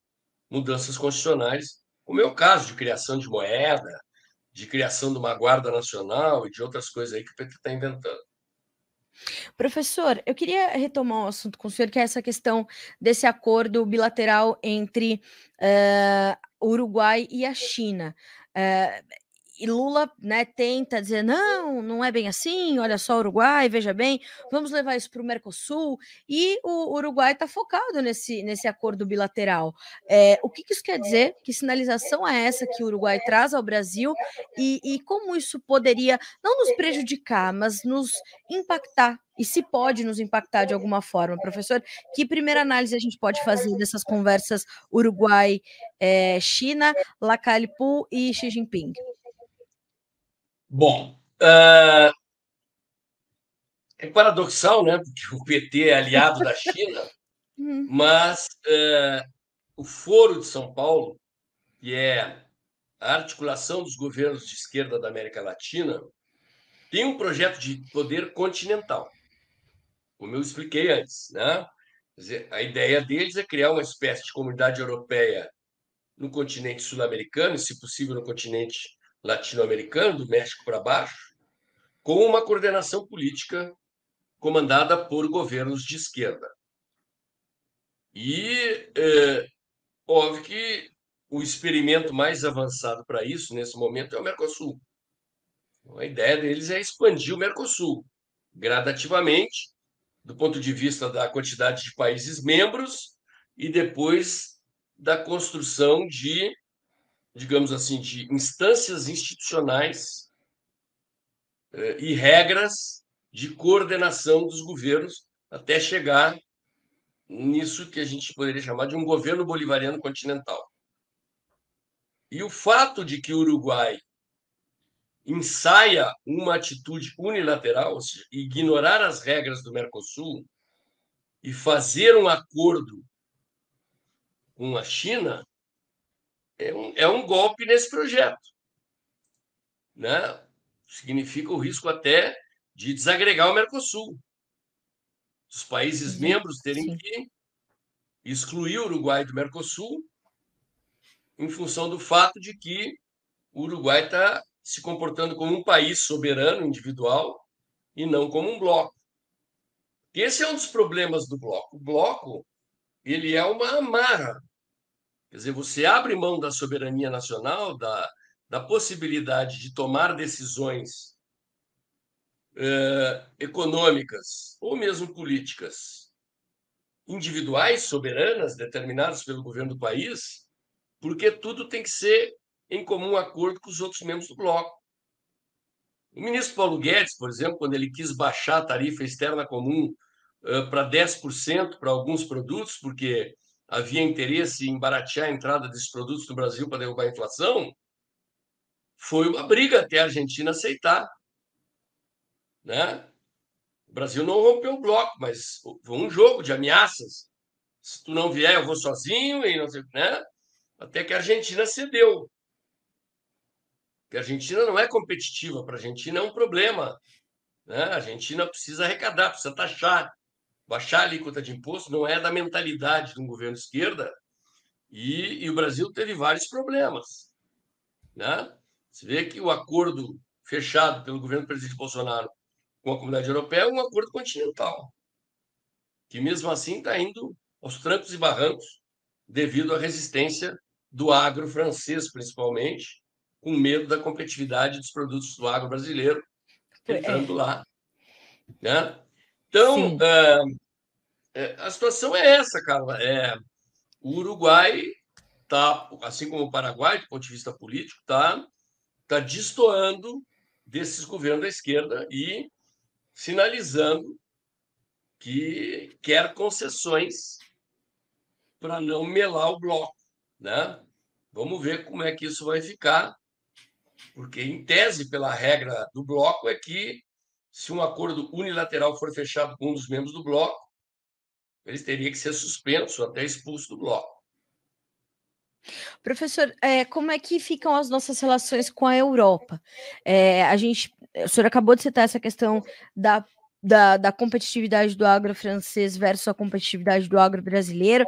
mudanças constitucionais, como é o caso de criação de moeda, de criação de uma guarda nacional e de outras coisas aí que o PT está inventando. Professor, eu queria retomar um assunto com o senhor, que é essa questão desse acordo bilateral entre uh, Uruguai e a China. Uh, e Lula né, tenta dizer: não, não é bem assim, olha só, Uruguai, veja bem, vamos levar isso para o Mercosul. E o Uruguai está focado nesse, nesse acordo bilateral. É, o que, que, isso quer dizer? Que sinalização é essa que o Uruguai traz ao Brasil e, e como isso poderia não nos prejudicar, mas nos impactar e se pode nos impactar de alguma forma, professor? Que primeira análise a gente pode fazer dessas conversas Uruguai-China, é, Lacalipu e Xi Jinping? Bom, uh, é paradoxal, né? Porque o PT é aliado da China, uhum. [LAUGHS] mas uh, o Foro de São Paulo, que é a articulação dos governos de esquerda da América Latina, tem um projeto de poder continental, como eu expliquei antes, né? Dizer, a ideia deles é criar uma espécie de comunidade europeia no continente sul-americano, e, se possível, no continente latino-americano, do México para baixo, com uma coordenação política comandada por governos de esquerda. E é, óbvio que o experimento mais avançado para isso, nesse momento, é o Mercosul. A ideia deles é expandir o Mercosul gradativamente, do ponto de vista da quantidade de países membros e depois da construção de, digamos assim, de instâncias institucionais eh, e regras de coordenação dos governos até chegar nisso que a gente poderia chamar de um governo bolivariano continental. E o fato de que o Uruguai ensaia uma atitude unilateral, ou seja, ignorar as regras do Mercosul e fazer um acordo com a China, é um, é um golpe nesse projeto. Né? Significa o risco até de desagregar o Mercosul. Os países membros terem que excluir o Uruguai do Mercosul em função do fato de que o Uruguai está se comportando como um país soberano, individual, e não como um bloco. Esse é um dos problemas do bloco. O bloco ele é uma amarra. Quer dizer, você abre mão da soberania nacional, da, da possibilidade de tomar decisões eh, econômicas ou mesmo políticas individuais, soberanas, determinadas pelo governo do país, porque tudo tem que ser em comum acordo com os outros membros do bloco. O ministro Paulo Guedes, por exemplo, quando ele quis baixar a tarifa externa comum uh, para 10% para alguns produtos, porque havia interesse em baratear a entrada desses produtos no Brasil para derrubar a inflação, foi uma briga até a Argentina aceitar. Né? O Brasil não rompeu o bloco, mas foi um jogo de ameaças. Se tu não vier, eu vou sozinho, e não sei, né? Até que a Argentina cedeu. Porque a Argentina não é competitiva, para a Argentina é um problema. Né? A Argentina precisa arrecadar, precisa taxar. Baixar a alíquota de imposto não é da mentalidade de um governo de esquerda. E, e o Brasil teve vários problemas. Né? Você vê que o acordo fechado pelo governo do presidente Bolsonaro com a comunidade europeia é um acordo continental, que mesmo assim está indo aos trancos e barrancos devido à resistência do agro francês, principalmente, com medo da competitividade dos produtos do agro brasileiro é. entrando é. lá. Né? Então, é, a situação é essa, cara. É, o Uruguai está, assim como o Paraguai, do ponto de vista político, está tá destoando desses governos da esquerda e sinalizando que quer concessões para não melar o bloco, né? Vamos ver como é que isso vai ficar porque, em tese, pela regra do bloco, é que se um acordo unilateral for fechado com um dos membros do bloco, eles teriam que ser suspensos ou até expulsos do bloco. Professor, é, como é que ficam as nossas relações com a Europa? É, a gente, o senhor acabou de citar essa questão da da, da, competitividade do agro francês versus a competitividade do agro brasileiro.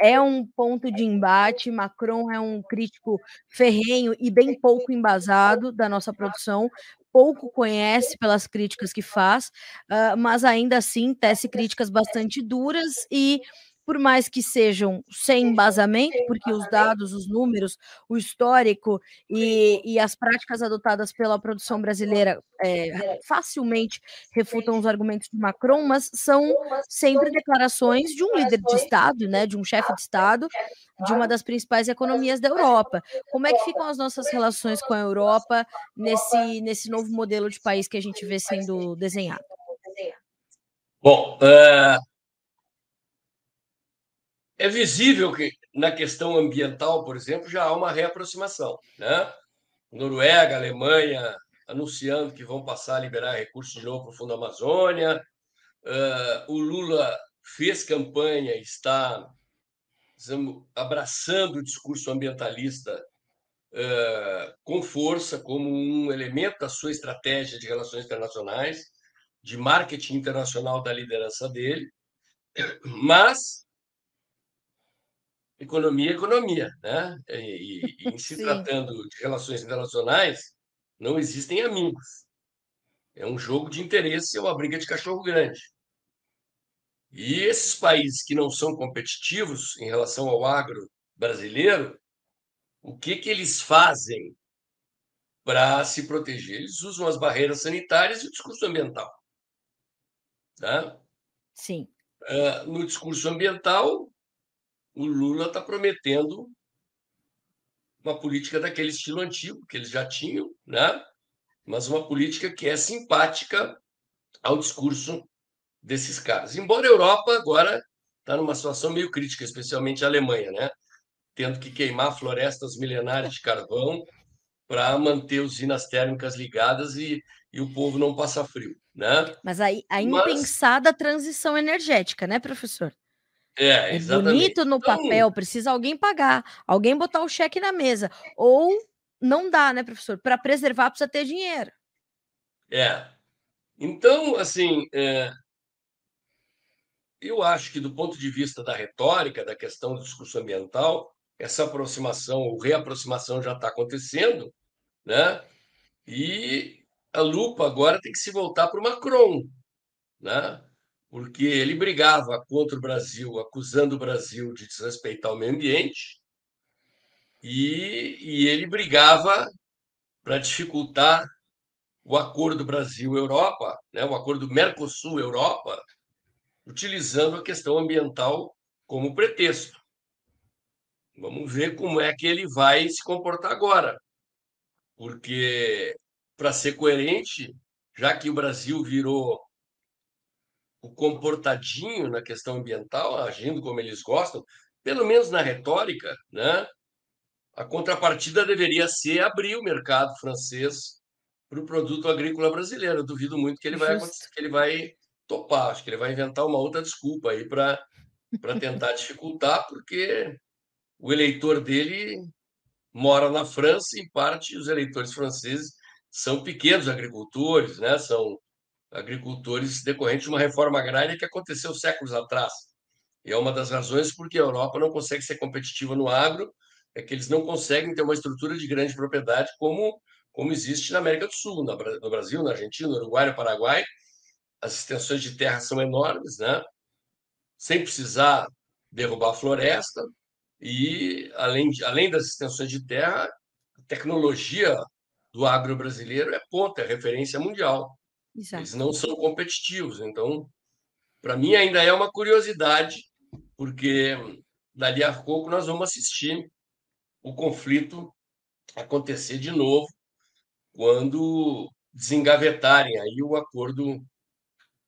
É um ponto de embate. Macron é um crítico ferrenho e bem pouco embasado da nossa produção, pouco conhece pelas críticas que faz, uh, mas ainda assim tece críticas bastante duras e por mais que sejam sem embasamento, porque os dados, os números, o histórico e, e as práticas adotadas pela produção brasileira é, facilmente refutam os argumentos de Macron, mas são sempre declarações de um líder de Estado, né, de um chefe de Estado, de uma das principais economias da Europa. Como é que ficam as nossas relações com a Europa nesse, nesse novo modelo de país que a gente vê sendo desenhado? Bom, uh, é visível que na questão ambiental, por exemplo, já há uma reaproximação. Né? Noruega, Alemanha anunciando que vão passar a liberar recursos de novo para o Fundo Amazônia. Uh, o Lula fez campanha, está abraçando o discurso ambientalista uh, com força, como um elemento da sua estratégia de relações internacionais, de marketing internacional da liderança dele. Mas economia é economia, né? E, e em se tratando de relações internacionais, não existem amigos. É um jogo de interesse, é uma briga de cachorro grande. E esses países que não são competitivos em relação ao agro brasileiro, o que, que eles fazem para se proteger? Eles usam as barreiras sanitárias e o discurso ambiental. Tá? Sim. Uh, no discurso ambiental, o Lula está prometendo uma política daquele estilo antigo que eles já tinham, né? mas uma política que é simpática ao discurso desses caras. Embora a Europa agora está numa situação meio crítica, especialmente a Alemanha, né? tendo que queimar florestas milenares de carvão para manter usinas térmicas ligadas e, e o povo não passar frio. Né? Mas aí a impensada Mas... transição energética, né, professor? É, é bonito no então... papel, precisa alguém pagar, alguém botar o cheque na mesa. Ou não dá, né, professor? Para preservar precisa ter dinheiro. É. Então, assim, é... eu acho que do ponto de vista da retórica, da questão do discurso ambiental, essa aproximação ou reaproximação já está acontecendo, né? E a lupa agora tem que se voltar para o Macron, né? Porque ele brigava contra o Brasil, acusando o Brasil de desrespeitar o meio ambiente, e, e ele brigava para dificultar o acordo Brasil-Europa, né? o acordo Mercosul-Europa, utilizando a questão ambiental como pretexto. Vamos ver como é que ele vai se comportar agora. Porque, para ser coerente, já que o Brasil virou o comportadinho na questão ambiental, agindo como eles gostam, pelo menos na retórica, né? a contrapartida deveria ser abrir o mercado francês para o produto agrícola brasileiro. Eu duvido muito que ele vai, que ele vai topar, acho que ele vai inventar uma outra desculpa aí para tentar [LAUGHS] dificultar, porque o eleitor dele mora na França, em parte os eleitores franceses são pequenos agricultores, né? são agricultores decorrentes de uma reforma agrária que aconteceu séculos atrás. E é uma das razões porque a Europa não consegue ser competitiva no agro, é que eles não conseguem ter uma estrutura de grande propriedade como, como existe na América do Sul, no Brasil, na Argentina, no Uruguai, no Paraguai. As extensões de terra são enormes, né? sem precisar derrubar a floresta, e, além, além das extensões de terra, a tecnologia do agro brasileiro é ponta, é referência mundial. Exato. Eles não são competitivos. Então, para mim, ainda é uma curiosidade, porque dali a pouco nós vamos assistir o conflito acontecer de novo quando desengavetarem aí o acordo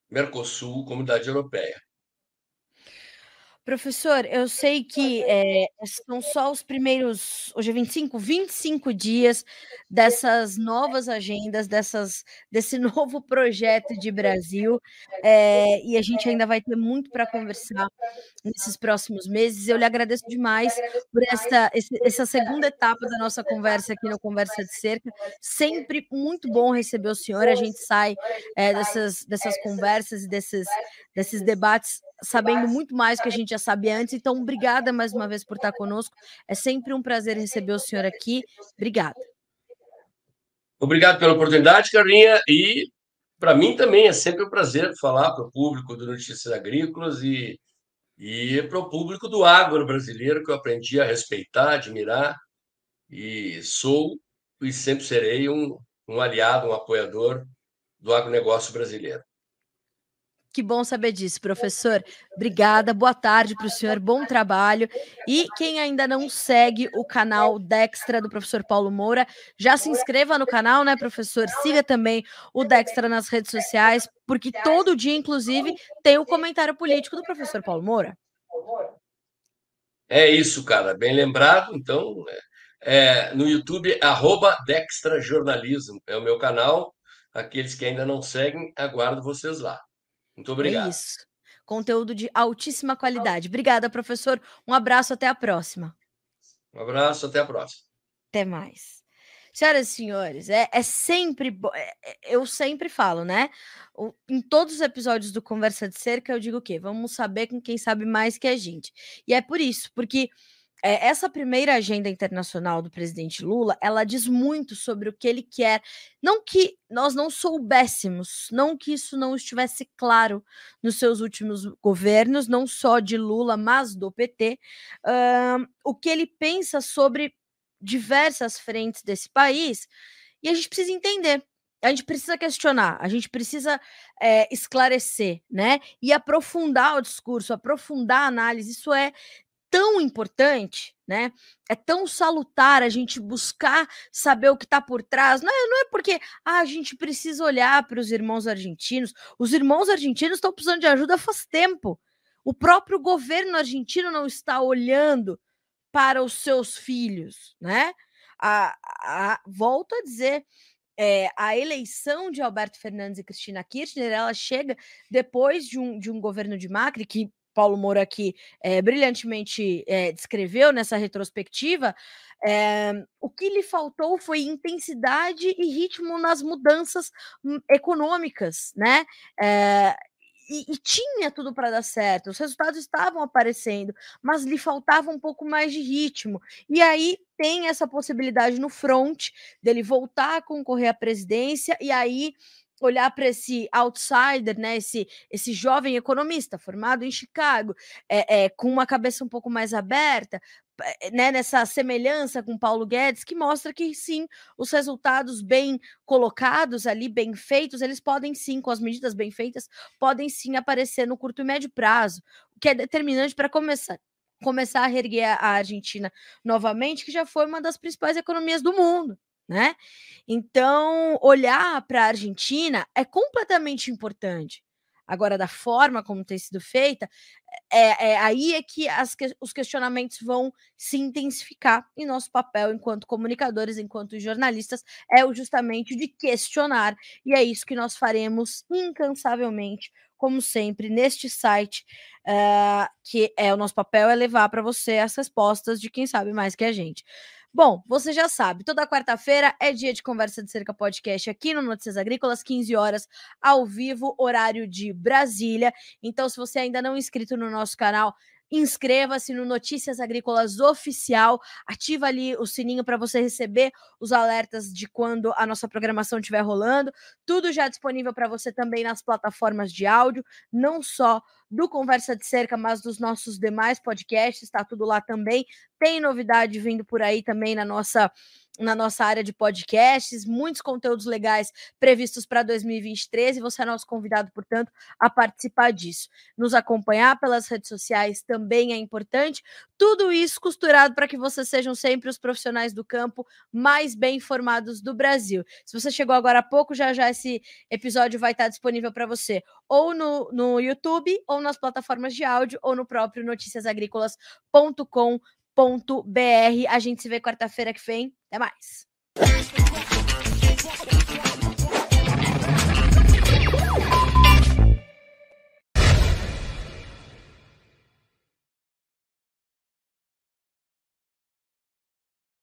Mercosul-Comunidade Europeia. Professor, eu sei que é, são só os primeiros, hoje é 25, 25 dias dessas novas agendas, dessas, desse [LAUGHS] novo projeto de Brasil, é, e a gente ainda vai ter muito para conversar nesses próximos meses. Eu lhe agradeço demais por esta, essa segunda etapa da nossa conversa aqui no Conversa de Cerca. Sempre muito bom receber o senhor. A gente sai é, dessas, dessas conversas e desses, desses debates sabendo muito mais que a gente já sabia antes. Então, obrigada mais uma vez por estar conosco. É sempre um prazer receber o senhor aqui. Obrigada. Obrigado pela oportunidade, Carlinha. E para mim também é sempre um prazer falar para o público do Notícias Agrícolas e, e para o público do agro brasileiro, que eu aprendi a respeitar, admirar. E sou e sempre serei um, um aliado, um apoiador do agronegócio brasileiro. Que bom saber disso, professor. Obrigada, boa tarde para o senhor, bom trabalho. E quem ainda não segue o canal Dextra do professor Paulo Moura, já se inscreva no canal, né, professor? Siga também o Dextra nas redes sociais, porque todo dia, inclusive, tem o comentário político do professor Paulo Moura. É isso, cara, bem lembrado. Então, é, no YouTube, arroba Dextra Jornalismo, é o meu canal. Aqueles que ainda não seguem, aguardo vocês lá. Muito é obrigado. É isso. Conteúdo de altíssima qualidade. Obrigada, professor. Um abraço, até a próxima. Um abraço, até a próxima. Até mais. Senhoras e senhores, é, é sempre. É, é, eu sempre falo, né? O, em todos os episódios do Conversa de Cerca, eu digo o quê? Vamos saber com quem sabe mais que a gente. E é por isso, porque é, essa primeira agenda internacional do presidente Lula, ela diz muito sobre o que ele quer. Não que nós não soubéssemos, não que isso não estivesse claro nos seus últimos governos, não só de Lula, mas do PT, uh, o que ele pensa sobre diversas frentes desse país, e a gente precisa entender a gente precisa questionar, a gente precisa é, esclarecer, né? E aprofundar o discurso, aprofundar a análise. Isso é tão importante, né? É tão salutar a gente buscar saber o que está por trás. Não é, não é porque ah, a gente precisa olhar para os irmãos argentinos. Os irmãos argentinos estão precisando de ajuda faz tempo. O próprio governo argentino não está olhando para os seus filhos, né? A, a, volto a dizer, é, a eleição de Alberto Fernandes e Cristina Kirchner ela chega depois de um, de um governo de Macri que Paulo Moura aqui é, brilhantemente é, descreveu nessa retrospectiva, é, o que lhe faltou foi intensidade e ritmo nas mudanças hum, econômicas, né? E, e, tinha tudo para dar certo, os resultados estavam aparecendo, mas lhe faltava um pouco mais de ritmo. E aí tem essa possibilidade no front dele voltar a concorrer à presidência, e aí olhar para esse outsider, né, esse, esse jovem economista formado em Chicago, é, é, com uma cabeça um pouco mais aberta, eh, né, nessa semelhança com Paulo Guedes, que mostra que sim, os resultados bem colocados ali, bem feitos, eles podem sim, com as medidas bem feitas, podem sim aparecer no curto e médio prazo, o que é determinante para começar começar a reerguer a Argentina novamente, que já foi uma das principais economias do mundo né? Então, olhar para a Argentina é completamente importante. Agora, da forma como tem sido feita, é, é aí é que, as, os questionamentos vão se intensificar. E nosso papel, enquanto comunicadores, enquanto jornalistas, é o justamente de questionar. E é isso que nós faremos incansavelmente, como sempre, neste site, uh, que é o nosso papel, é levar para você as respostas de quem sabe mais que a gente. Bom, você já sabe, toda quarta-feira é dia de conversa de cerca podcast aqui no Notícias Agrícolas, 15 horas ao vivo, horário de Brasília. Então, se você ainda não é inscrito no nosso canal, inscreva-se no Notícias Agrícolas Oficial, ativa ali o sininho para você receber os alertas de quando a nossa programação estiver rolando. Tudo já disponível para você também nas plataformas de áudio, não só do Conversa de Cerca, mas dos nossos demais podcasts, está tudo lá também. Tem novidade vindo por aí também na nossa na nossa área de podcasts, muitos conteúdos legais previstos para 2023 e você é nosso convidado, portanto, a participar disso. Nos acompanhar pelas redes sociais também é importante. Tudo isso costurado para que vocês sejam sempre os profissionais do campo mais bem informados do Brasil. Se você chegou agora há pouco, já já esse episódio vai estar disponível para você ou no, no YouTube, ou nas plataformas de áudio, ou no próprio noticiasagrícolas.com.br. A gente se vê quarta-feira que vem. Até mais.